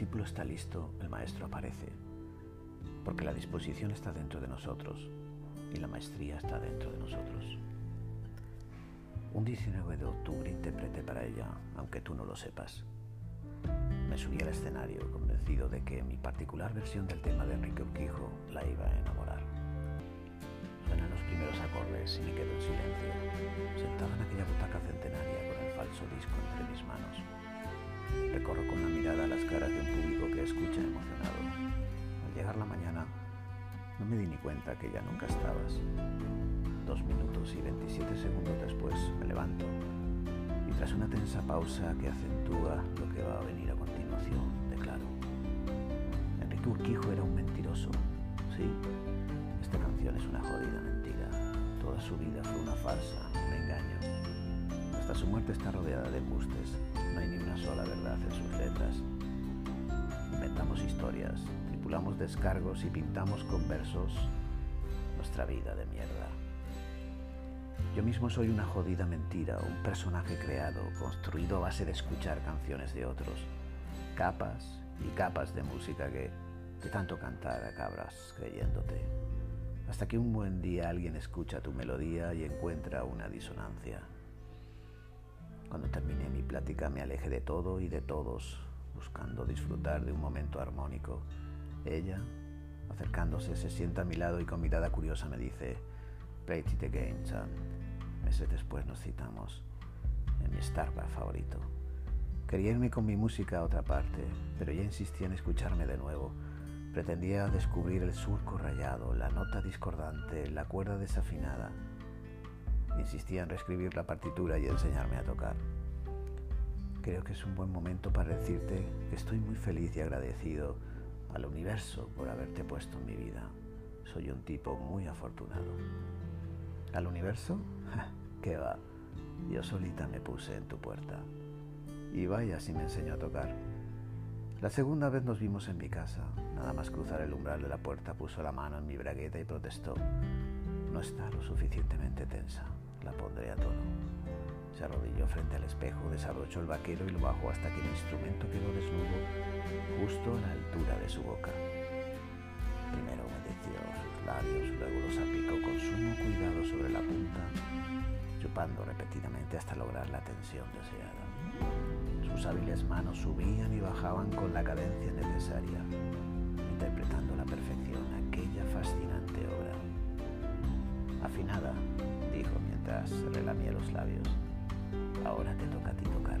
discípulo está listo, el maestro aparece, porque la disposición está dentro de nosotros y la maestría está dentro de nosotros. Un 19 de octubre interpreté para ella, aunque tú no lo sepas. Me subí al escenario convencido de que mi particular versión del tema de Enrique Urquijo la iba a enamorar. Suenan los primeros acordes y me quedo en silencio, sentado en aquella butaca centenaria con el falso disco entre mis manos. Recorro con la mirada las caras de un público que escucha emocionado. Al llegar la mañana, no me di ni cuenta que ya nunca estabas. Dos minutos y 27 segundos después me levanto y tras una tensa pausa que acentúa lo que va a venir a continuación, declaro. Enrique Urquijo era un mentiroso, sí. Esta canción es una jodida mentira. Toda su vida fue una farsa, un engaño. Su muerte está rodeada de embustes. No hay ni una sola verdad en sus letras. Inventamos historias, tripulamos descargos y pintamos con versos nuestra vida de mierda. Yo mismo soy una jodida mentira, un personaje creado, construido a base de escuchar canciones de otros, capas y capas de música que de tanto cantar acabas creyéndote. Hasta que un buen día alguien escucha tu melodía y encuentra una disonancia. Cuando terminé mi plática me alejé de todo y de todos, buscando disfrutar de un momento armónico. Ella, acercándose, se sienta a mi lado y con mirada curiosa me dice, Play it again, son. Meses después nos citamos en mi Starbucks favorito. Quería irme con mi música a otra parte, pero ella insistía en escucharme de nuevo. Pretendía descubrir el surco rayado, la nota discordante, la cuerda desafinada. Insistía en reescribir la partitura y enseñarme a tocar. Creo que es un buen momento para decirte que estoy muy feliz y agradecido al universo por haberte puesto en mi vida. Soy un tipo muy afortunado. ¿Al universo? ¿Qué va? Yo solita me puse en tu puerta. Y vaya si me enseñó a tocar. La segunda vez nos vimos en mi casa. Nada más cruzar el umbral de la puerta puso la mano en mi bragueta y protestó. No está lo suficientemente tensa. La pondré a tono. Se arrodilló frente al espejo, desabrochó el vaquero y lo bajó hasta que el instrumento quedó desnudo justo a la altura de su boca. Primero humedeció sus labios, luego los aplicó con sumo cuidado sobre la punta chupando repetidamente hasta lograr la tensión deseada. Sus hábiles manos subían y bajaban con la cadencia necesaria, interpretando Relamía los labios, ahora te toca a ti tocar.